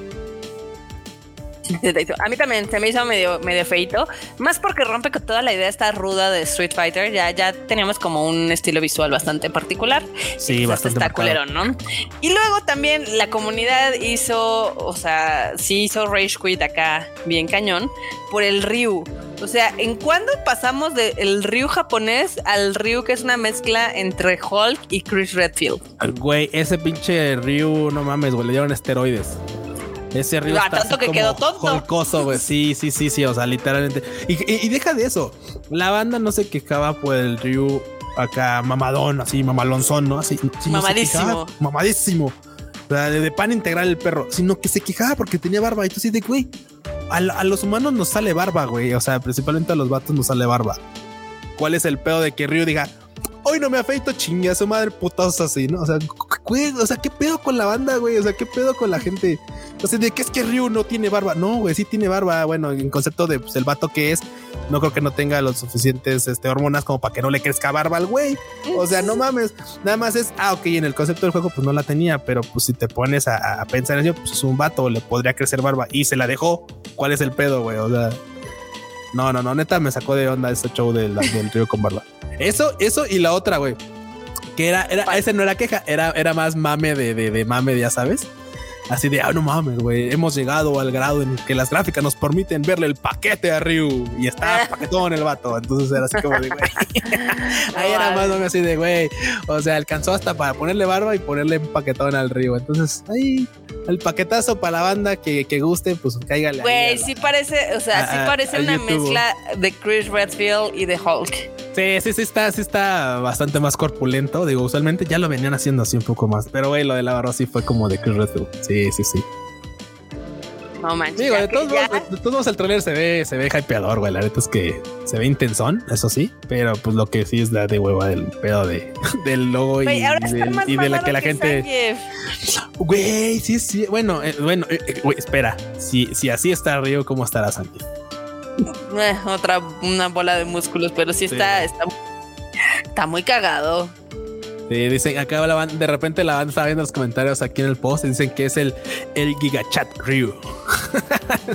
A mí también se me hizo medio, medio feito, más porque rompe con toda la idea esta ruda de Street Fighter. Ya, ya teníamos como un estilo visual bastante particular. Sí, bastante está ¿no? Y luego también la comunidad hizo, o sea, sí hizo Rage Quit acá bien cañón por el Ryu. O sea, ¿en cuándo pasamos del Ryu japonés al Ryu que es una mezcla entre Hulk y Chris Redfield? Güey, ese pinche Ryu, no mames, güey, le dieron esteroides. Ese río ah, tanto que quedó tonto. güey. Sí, sí, sí, sí. O sea, literalmente. Y, deja de eso. La banda no se quejaba por el Ryu acá mamadón, así, mamalonzón, ¿no? Así. mamadísimo. mamadísimo. O sea, de, pan integral el perro. Sino que se quejaba porque tenía barba. Y tú sí de, güey, a, a, los humanos nos sale barba, güey. O sea, principalmente a los vatos nos sale barba. ¿Cuál es el pedo de que Ryu diga, hoy no me afeito, chingue a su madre, putazos así, ¿no? O sea, o sea, ¿qué pedo con la banda, güey? O sea, ¿qué pedo con la gente? O sea, ¿de qué es que Ryu no tiene barba? No, güey, sí tiene barba. Bueno, en concepto de pues, el vato que es, no creo que no tenga los suficientes este, hormonas como para que no le crezca barba al güey. O sea, no mames. Nada más es, ah, ok, en el concepto del juego, pues no la tenía, pero pues si te pones a, pensar en ello, pues es un vato, le podría crecer barba y se la dejó. ¿Cuál es el pedo, güey? O sea, no, no, no, neta me sacó de onda ese show del, del con barba. Eso, eso y la otra, güey. Que era, era, ese no era queja, era, era más mame de, de, de mame, ya sabes. Así de, ah, no mames, güey, hemos llegado al grado en que las gráficas nos permiten verle el paquete a Ryu y está paquetón el vato. Entonces era así como de, güey. Ahí era más o menos así de, güey. O sea, alcanzó hasta para ponerle barba y ponerle un paquetón al Ryu. Entonces, ahí el paquetazo para la banda que, que guste, pues cáigale. Güey, sí parece, o sea, sí parece una mezcla de Chris Redfield y de Hulk. Sí, sí, sí está, sí está bastante más corpulento. Digo, usualmente ya lo venían haciendo así un poco más. Pero güey, lo de la barra sí fue como de Chris Redfield. Sí, sí, sí. No manches. Digo, de todos, modos, de, todos, modos, el trailer se ve, se ve hypeador, güey. La neta es que se ve intensón, eso sí. Pero pues lo que sí es la de hueva del pedo de, del logo y, de, la que la gente. Güey, sí, sí. Bueno, eh, bueno, eh, eh, espera. Si, si así está Río, ¿cómo estará Santi? Eh, otra, una bola de músculos, pero sí, Está, está, muy cagado. Sí, dicen, acá la de repente la banda está viendo los comentarios aquí en el post y dicen que es el, el Gigachat Ryu.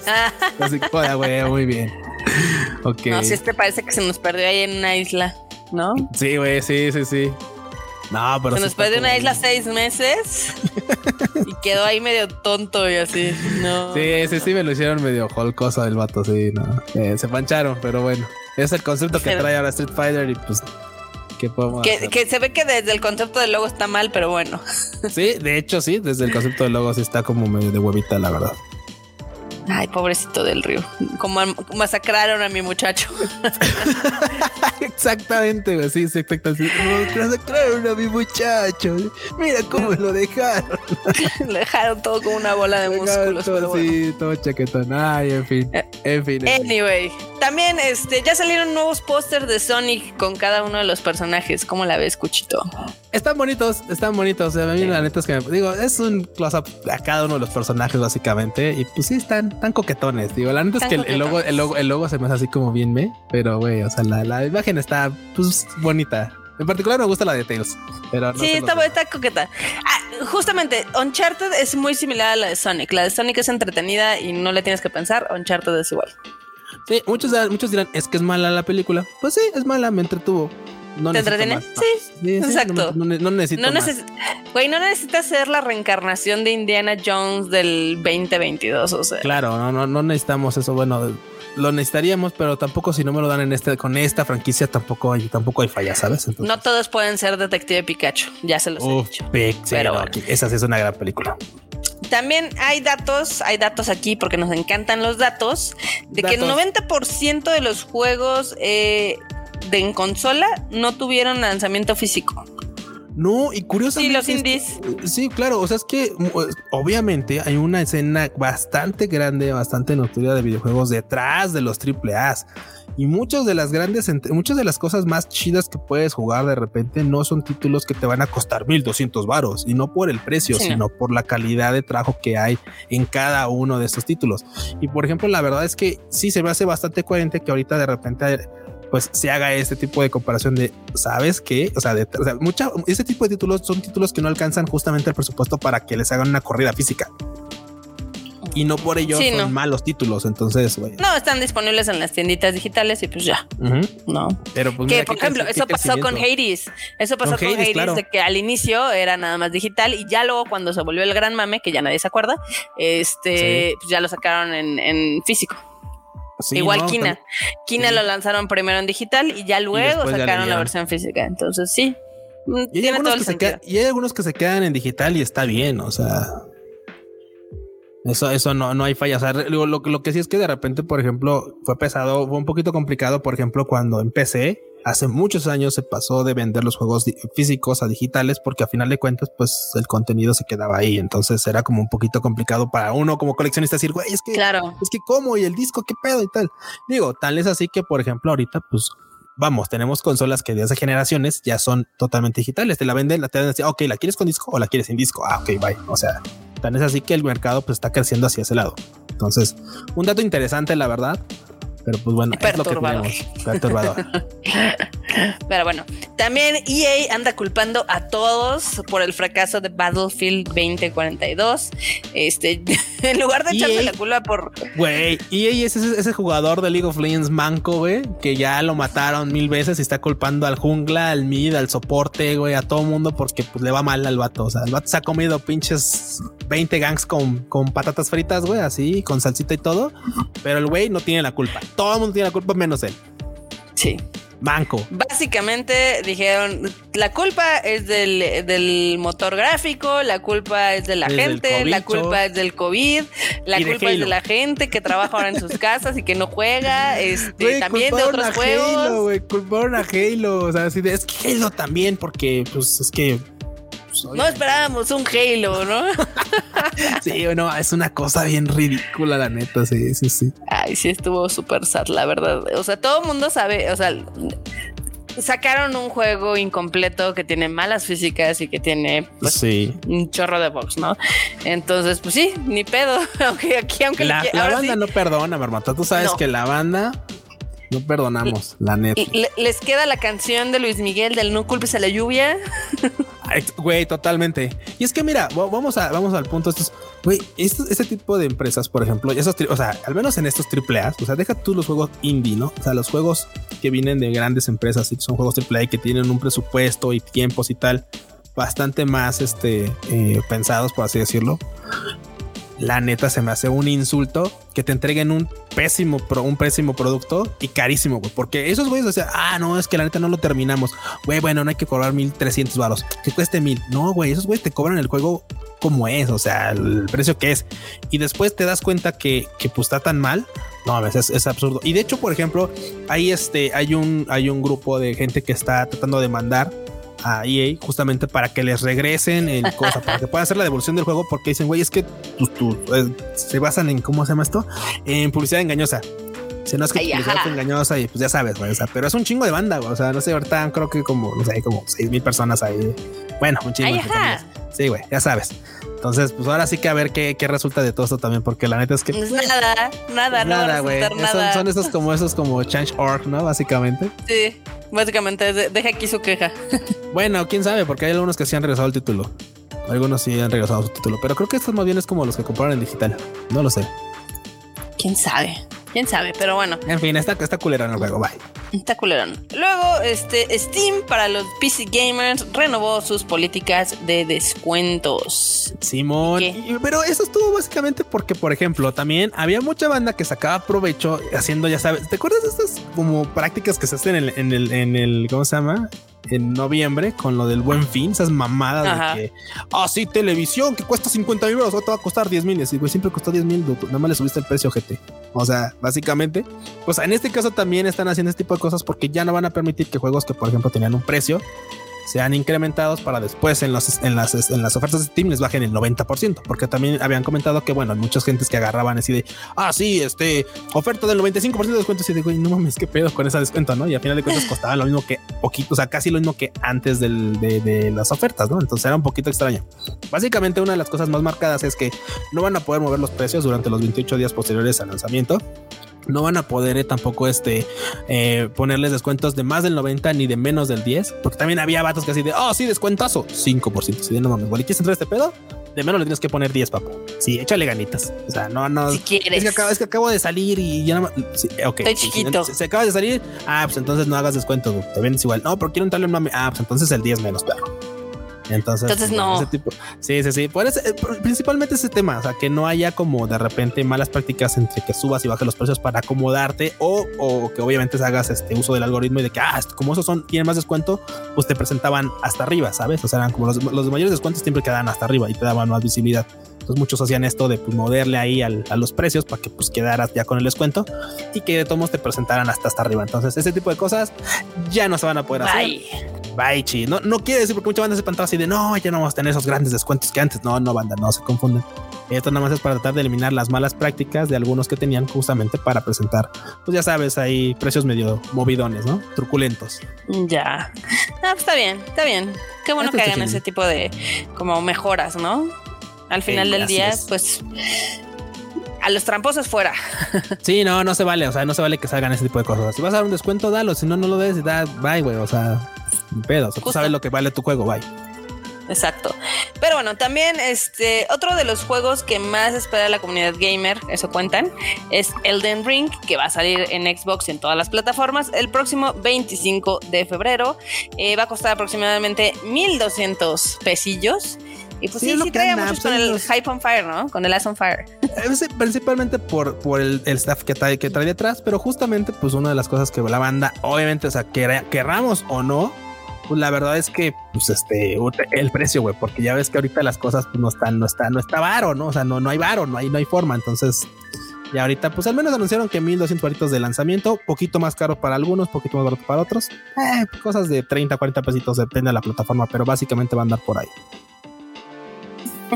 Así güey, muy bien. Ok. No, si este parece que se nos perdió ahí en una isla, ¿no? Sí, güey, sí, sí, sí. No, pero. Se nos perdió una isla seis meses y quedó ahí medio tonto y así. No. Sí, sí, sí, me lo hicieron medio cosa del vato, sí, no. Eh, se pancharon, pero bueno. Es el concepto que trae ahora Street Fighter y pues. ¿Qué podemos que, que se ve que desde el concepto del logo está mal, pero bueno. Sí, de hecho, sí, desde el concepto del logo sí está como medio de huevita, la verdad. Ay, pobrecito del río. Como masacraron a mi muchacho. exactamente, güey. Sí, exactamente. Masacraron a mi muchacho. Mira cómo lo dejaron. lo dejaron todo como una bola de músculos. Todo, sí, todo chaquetón. Ay, en fin. Eh, en fin. Anyway, también este, ya salieron nuevos pósters de Sonic con cada uno de los personajes. ¿Cómo la ves, Cuchito? Están bonitos, están bonitos. a mí la neta es que digo, es un close-up a cada uno de los personajes, básicamente. Y pues sí, están tan coquetones. Digo, la neta es que el, logo, el, logo, el logo se me hace así como bien me, pero güey, o sea, la, la imagen está pues bonita. En particular me gusta la de Tails. Pero sí, está, está, coqueta. Ah, justamente, Uncharted es muy similar a la de Sonic. La de Sonic es entretenida y no le tienes que pensar. Uncharted es igual. Sí, muchos, muchos dirán, es que es mala la película. Pues sí, es mala, me entretuvo. No ¿Te entretiene? Sí, exacto. No, no, necesito. No, Güey, no necesitas ser la reencarnación de Indiana Jones del 2022, o sea. Claro, no, no, no necesitamos eso. Bueno, lo necesitaríamos, pero tampoco si no me lo dan en este, con esta franquicia, tampoco hay, tampoco hay falla, ¿sabes? no todos pueden ser Detective Pikachu, ya se los he dicho. pero esa sí es una gran película. También hay datos, hay datos aquí porque nos encantan los datos, de que el 90% de los juegos eh, de en consola no tuvieron lanzamiento físico. No, y curiosamente. Sí, los indies. Sí, claro. O sea, es que obviamente hay una escena bastante grande, bastante notoria de videojuegos detrás de los AAA. Y muchas de las grandes, muchas de las cosas más chidas que puedes jugar de repente no son títulos que te van a costar 1200 varos y no por el precio, sino por la calidad de trabajo que hay en cada uno de estos títulos. Y por ejemplo, la verdad es que sí se me hace bastante coherente que ahorita de repente pues se haga este tipo de comparación de, ¿sabes qué? O sea, de, mucha, este tipo de títulos son títulos que no alcanzan justamente el presupuesto para que les hagan una corrida física y no por ello son malos títulos. Entonces, No, están disponibles en las tienditas digitales y pues ya. No. Pero pues que, por ejemplo, eso pasó con Hades. Eso pasó con, Hades, de que al inicio era nada más digital y ya luego cuando se volvió el gran mame, que ya nadie se acuerda, este, pues ya lo sacaron en, físico. Igual Kina. Kina lo lanzaron primero en digital y ya luego sacaron la versión física. Entonces sí. Y hay, y hay algunos que se quedan en digital y está bien, o sea. Eso, eso no, no hay falla. O sea, lo, lo, que sí es que de repente, por ejemplo, fue pesado, fue un poquito complicado, por ejemplo, cuando empecé, hace muchos años se pasó de vender los juegos físicos a digitales porque a final de cuentas, pues el contenido se quedaba ahí. Entonces era como un poquito complicado para uno como coleccionista decir, güey, es que, claro. es que cómo y el disco, qué pedo y tal. Digo, tal es así que, por ejemplo, ahorita, pues vamos, tenemos consolas que de hace generaciones ya son totalmente digitales. Te la venden, la te van a decir, ok, ¿la quieres con disco o la quieres sin disco? Ah, ok, bye. O sea, tan es así que el mercado pues está creciendo hacia ese lado. Entonces, un dato interesante, la verdad. Pero pues bueno, es lo que tenemos. Perturbador. Pero bueno, también EA anda culpando a todos por el fracaso de Battlefield 2042. Este, en lugar de echarse e la culpa por. Güey, EA es ese, jugador de League of Legends manco, güey, que ya lo mataron mil veces y está culpando al jungla, al mid, al soporte, güey, a todo mundo porque pues le va mal al vato. O sea, el vato se ha comido pinches 20 gangs con, con patatas fritas, güey, así, con salsita y todo. Pero el güey no tiene la culpa todo el mundo tiene la culpa menos él. Sí. Banco. Básicamente dijeron, la culpa es del, motor gráfico, la culpa es de la gente, la culpa es del COVID, la culpa es de la gente que trabaja ahora en sus casas y que no juega, este, también de otros juegos. Halo, culparon a Halo, o sea, así de, es que Halo también, porque pues es que no esperábamos un Halo, ¿no? sí, bueno, es una cosa bien ridícula, la neta. Sí, sí, sí. Ay, sí, estuvo súper sad, la verdad. O sea, todo el mundo sabe, o sea, sacaron un juego incompleto que tiene malas físicas y que tiene pues, un chorro de box, ¿no? Entonces, pues sí, ni pedo. aunque aquí, aunque la, banda no perdona, Marmota. Tú sabes que la banda no perdonamos, la neta. les queda la canción de Luis Miguel del No culpes a la lluvia. Güey, totalmente. Y es que mira, vamos a vamos al punto. Estos, güey, este, tipo de empresas, por ejemplo, esos, o sea, al menos en estos triple A, o sea, deja tú los juegos indie, ¿no? O sea, los juegos que vienen de grandes empresas y son juegos triple A que tienen un presupuesto y tiempos y tal bastante más este eh, pensados, por así decirlo la neta se me hace un insulto que te entreguen un pésimo, un pésimo producto y carísimo, güey. Porque esos güeyes, sea, ah, no, es que la neta no lo terminamos. Güey, bueno, no hay que cobrar 1300 varos, que cueste mil. No, güey, esos güeyes te cobran el juego como es, o sea, el precio que es. Y después te das cuenta que, que pues está tan mal. No, es, es absurdo. Y de hecho, por ejemplo, este, hay un, hay un grupo de gente que está tratando de mandar a EA justamente para que les regresen el cosa, para que puedan hacer la devolución del juego, porque dicen, güey, es que tú, eh, se basan en cómo se llama esto, en publicidad engañosa. Si no es que publicidad engañosa y pues ya sabes, güey, o sea, pero es un chingo de banda, o sea, no sé, ahorita creo que como, no sé, hay como seis mil personas ahí. Bueno, un chingo. Sí, güey, ya sabes. Entonces, pues ahora sí que a ver qué, qué resulta de todo esto también, porque la neta es que. Pues nada, nada, nada, güey. Son, son, esos como esos como change.org, ¿no? Básicamente. Sí, básicamente deja aquí su queja. Bueno, quién sabe, porque hay algunos que sí han regresado el título. Algunos sí han regresado su título, pero creo que estos más bien es como los que compraron en digital. No lo sé. Quién sabe quién sabe, pero bueno. En fin, está, está culero en el juego, bye. Está culero. Luego, este, Steam para los PC gamers renovó sus políticas de descuentos. Simón, pero eso estuvo básicamente porque, por ejemplo, también había mucha banda que sacaba provecho haciendo, ya sabes, ¿te acuerdas de estas como prácticas que se hacen en en el, en el ¿cómo se llama? En noviembre con lo del buen fin, esas mamadas de que, ah, sí, televisión que cuesta 50 mil euros, te va a costar 10 mil. Y güey, siempre costó 10 mil, nada más le subiste el precio, GT. O sea, básicamente, pues en este caso también están haciendo este tipo de cosas porque ya no van a permitir que juegos que, por ejemplo, tenían un precio sean incrementados para después en, los, en, las, en las ofertas de Steam les bajen el 90%, porque también habían comentado que, bueno, muchas gentes que agarraban así de, ah, sí, este, oferta del 95% de descuento, y digo, no mames, qué pedo con ese descuento, ¿no? Y al final de cuentas costaba lo mismo que poquito, o sea, casi lo mismo que antes del, de, de las ofertas, ¿no? Entonces era un poquito extraño. Básicamente una de las cosas más marcadas es que no van a poder mover los precios durante los 28 días posteriores al lanzamiento no van a poder eh, tampoco este eh, ponerles descuentos de más del 90 ni de menos del 10, porque también había vatos que así de, oh, sí, descuentazo, 5%. Si no mames, ¿quieres entrar a este pedo? De menos le tienes que poner 10, papo. Sí, échale ganitas. O sea, no, no. Si quieres. Es que, acabo, es que acabo de salir y ya no. Sí, ok. Estoy chiquito. Se, acaba de salir. Ah, pues entonces no hagas descuento. Te vendes igual. No, pero quiero entrarle un mame. Ah, pues entonces el 10 menos, perro. Entonces, no. Ese tipo, sí, sí, sí. Por eh, principalmente ese tema, o sea, que no haya como de repente malas prácticas entre que subas y bajes los precios para acomodarte o, o que obviamente hagas este uso del algoritmo y de que, ah, como esos son, tienen más descuento, pues te presentaban hasta arriba, ¿sabes? O sea, eran como los, los mayores descuentos siempre quedaban hasta arriba y te daban más visibilidad. Entonces muchos hacían esto de pues, moverle ahí a los precios para que pues quedaras ya con el descuento y que de todos te presentaran hasta hasta arriba. Entonces ese tipo de cosas ya no se van a poder hacer. Bye, chi. No, no quiere decir porque mucha banda se espantaba así de no, ya no vamos a tener esos grandes descuentos que antes. No, no, banda, no se confunden. Esto nada más es para tratar de eliminar las malas prácticas de algunos que tenían justamente para presentar, pues ya sabes, hay precios medio movidones, ¿no? Truculentos. Ya. Ah, pues está bien, está bien. Qué bueno que hagan ese tipo de como mejoras, ¿no? Al final del día, pues a los tramposos fuera. Sí, no, no se vale. O sea, no se vale que salgan ese tipo de cosas. Si vas a dar un descuento, dalo. Si no, no lo des, da, bye, güey. O sea, pedo. O sea, tú sabes lo que vale tu juego, bye. Exacto. Pero bueno, también este otro de los juegos que más espera la comunidad gamer, eso cuentan, es Elden Ring, que va a salir en Xbox y en todas las plataformas el próximo 25 de febrero. Eh, va a costar aproximadamente 1200 pesillos. Y pues sí, sí, trae mucho con el Hype on Fire, ¿no? Con el Ass on Fire. Principalmente por, por el, staff que trae, que trae detrás, pero justamente pues una de las cosas que la banda, obviamente, o sea, querramos o no, pues la verdad es que pues este el precio, güey, porque ya ves que ahorita las cosas pues, no están, no está, no está varo, ¿no? O sea, no, no hay varo, no hay, no hay forma. Entonces, y ahorita, pues al menos anunciaron que 1200 varitos de lanzamiento, poquito más caro para algunos, poquito más barato para otros. Eh, cosas de 30, 40 pesitos, depende de la plataforma, pero básicamente va a andar por ahí.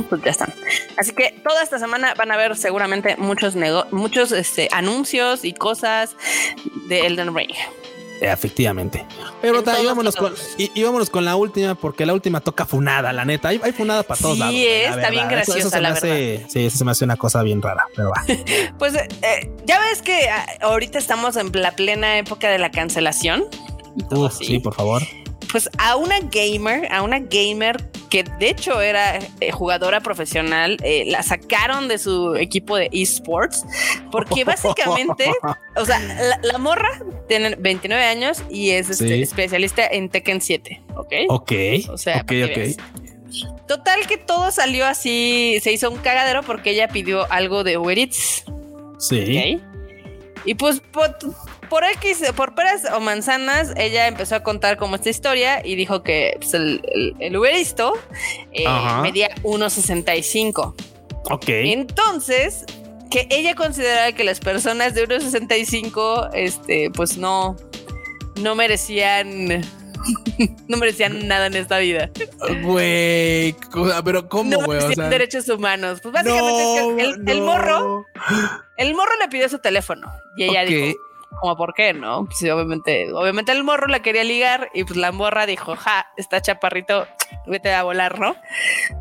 Pues ya están. Así que toda esta semana van a ver seguramente muchos muchos este, anuncios y cosas de Elden Ring. Efectivamente. Pero y vámonos, con, y, vámonos con la última, porque la última toca funada, la neta. Hay, funada para todos lados. Sí, está bien graciosa, la verdad. Sí, eso se me hace una cosa bien rara, pero va. pues eh, ya ves que ah, ahorita estamos en la plena época de la cancelación. sí, por favor pues a una gamer, a una gamer que de hecho era eh, jugadora profesional, eh, la sacaron de su equipo de esports porque básicamente, o sea, la, morra tiene 29 años y es este, especialista en Tekken 7, ¿ok? Ok. O sea, ok, Total que todo salió así, se hizo un cagadero porque ella pidió algo de Uber Eats. Sí. Y pues, por X, por peras o manzanas, ella empezó a contar como esta historia y dijo que pues, el, el, uberisto eh, medía 1.65. Ok. Entonces, que ella consideraba que las personas de 1.65, este, pues no, no merecían no merecían nada en esta vida. Güey, pero ¿cómo, güey? No merecían derechos humanos. Pues básicamente es que el, morro, el morro le pidió su teléfono y ella dijo, como por qué, ¿no? Pues obviamente, obviamente el morro la quería ligar y pues la morra dijo, ja, está chaparrito, vete a volar, ¿no?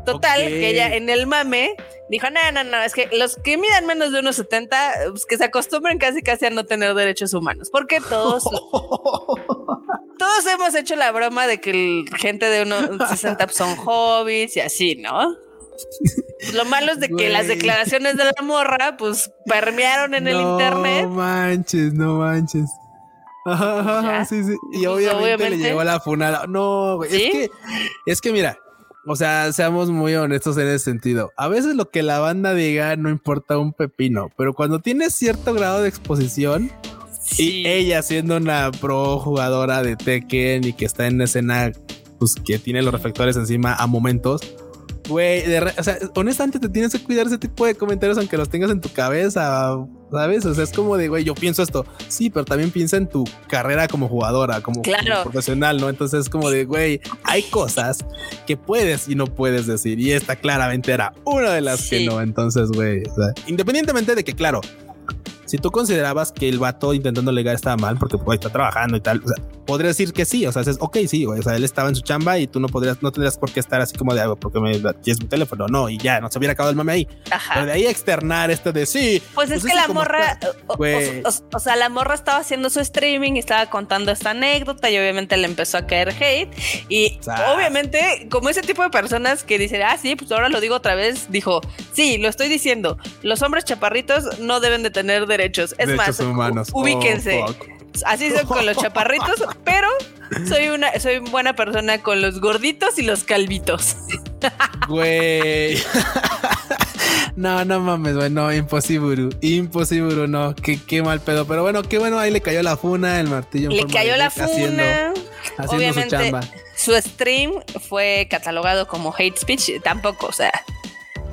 Total, que ella en el mame dijo, no, no, no, es que los que midan menos de unos 70, pues que se acostumbren casi casi a no tener derechos humanos, porque todos, todos hemos hecho la broma de que gente de unos 60 son hobbies y así, ¿no? Lo malo es de que las declaraciones de la morra, pues permearon en el internet. No manches, no manches. sí, sí. Y pues, obviamente, le llegó la funada. No, es que, es que mira, o sea, seamos muy honestos en ese sentido. A veces lo que la banda diga no importa un pepino, pero cuando tienes cierto grado de exposición y ella siendo una pro jugadora de Tekken y que está en escena, pues que tiene los reflectores encima a momentos, Güey, o sea, honestamente te tienes que cuidar ese tipo de comentarios aunque los tengas en tu cabeza, ¿sabes? O sea, es como de, güey, yo pienso esto, sí, pero también piensa en tu carrera como jugadora, como, profesional, ¿no? Entonces es como de, güey, hay cosas que puedes y no puedes decir y esta claramente era una de las que no. Entonces, güey, o sea, independientemente de que, claro, si tú considerabas que el vato intentando legar estaba mal porque pues, está trabajando y tal, o sea, podría decir que sí. O sea, es ok, sí, o sea, él estaba en su chamba y tú no podrías, no tendrías por qué estar así como de algo porque me es mi teléfono, no, y ya no se hubiera acabado el mame ahí. Pero de ahí externar esto de sí. Pues, es pues que la morra, o, sea, la morra estaba haciendo su streaming y estaba contando esta anécdota y obviamente le empezó a caer hate. Y obviamente, como ese tipo de personas que dicen, ah, sí, pues ahora lo digo otra vez, dijo, sí, lo estoy diciendo, los hombres chaparritos no deben de tener derechos. Es más, humanos. ubíquense. Oh, Así son con los chaparritos, pero soy una, soy buena persona con los gorditos y los calvitos. Güey. No, no mames, güey, no, imposible, imposible, no, qué, qué mal pedo, pero bueno, qué bueno, ahí le cayó la funa, el martillo. Le cayó la funa, haciendo, Obviamente, su, chamba. su stream fue catalogado como hate speech, tampoco, o sea,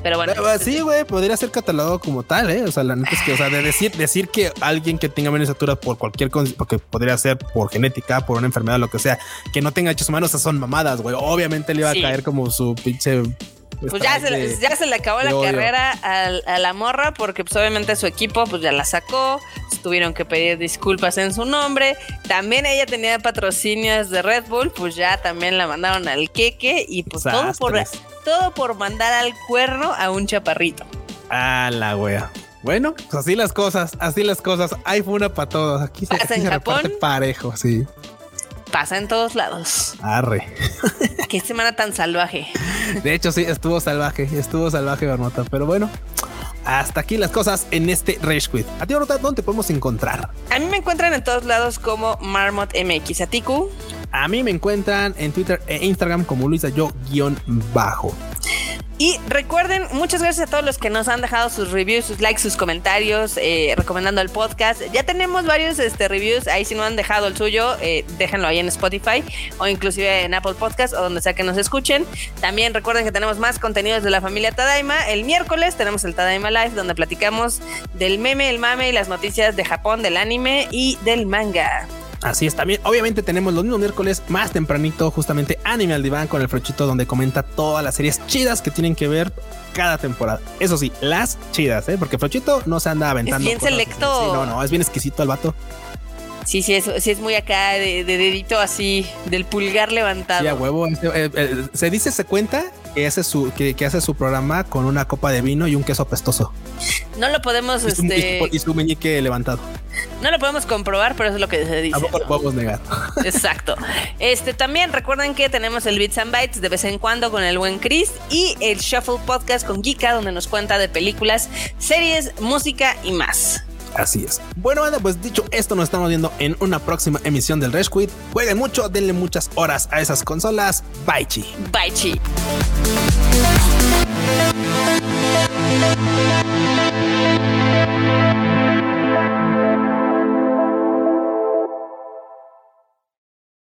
pero bueno. sí, güey, podría ser catalogado como tal, ¿eh? O sea, la neta es que, o sea, de decir, decir que alguien que tenga menos por cualquier cosa, porque podría ser por genética, por una enfermedad, lo que sea, que no tenga hechos humanos, son mamadas, güey. Obviamente le iba a caer como su pinche pues ya se, ya se, le acabó la carrera a, la morra porque pues obviamente su equipo pues ya la sacó, tuvieron que pedir disculpas en su nombre, también ella tenía patrocinios de Red Bull, pues ya también la mandaron al queque y pues todo por, todo por mandar al cuerno a un chaparrito. A la wea. Bueno, pues así las cosas, así las cosas. Hay una para todos. Aquí se, aquí reparte parejo, sí pasa en todos lados. Arre. Qué semana tan salvaje. De hecho, sí, estuvo salvaje, estuvo salvaje, Bernota. Pero bueno, hasta aquí las cosas en este Rage Quit. A ti, Bernota, ¿dónde te podemos encontrar? A mí me encuentran en todos lados como Marmot MX. ¿A ti, A mí me encuentran en Twitter e Instagram como Luisa Yo guion bajo. Y recuerden, muchas gracias a todos los que nos han dejado sus reviews, sus likes, sus comentarios, eh, recomendando el podcast. Ya tenemos varios este, reviews, ahí si no han dejado el suyo, eh, déjenlo ahí en Spotify o inclusive en Apple Podcast o donde sea que nos escuchen. También recuerden que tenemos más contenidos de la familia Tadaima. El miércoles tenemos el Tadaima Live donde platicamos del meme, el mame y las noticias de Japón, del anime y del manga. Así es, también obviamente tenemos los mismos miércoles más tempranito, justamente Anime al Diván con el Frochito, donde comenta todas las series chidas que tienen que ver cada temporada. Eso sí, las chidas, ¿eh? porque Frochito no se anda aventando. Es bien selecto. no, no, es bien exquisito el vato. Sí, sí, es, sí es muy acá de, dedito así, del pulgar levantado. Sí, a huevo. Eh, eh, se dice, se cuenta que hace su, que, hace su programa con una copa de vino y un queso apestoso. No lo podemos, y su, este... y su meñique levantado. No lo podemos comprobar, pero eso es lo que se dice. Tampoco lo podemos negar. Exacto. Este también recuerden que tenemos el Bits and Bytes de vez en cuando con el buen Chris y el Shuffle Podcast con Gika, donde nos cuenta de películas, series, música y más. Así es. Bueno, banda, pues dicho esto, nos estamos viendo en una próxima emisión del Rage Quit. Jueguen mucho, denle muchas horas a esas consolas. Bye, chi. Bye, chi.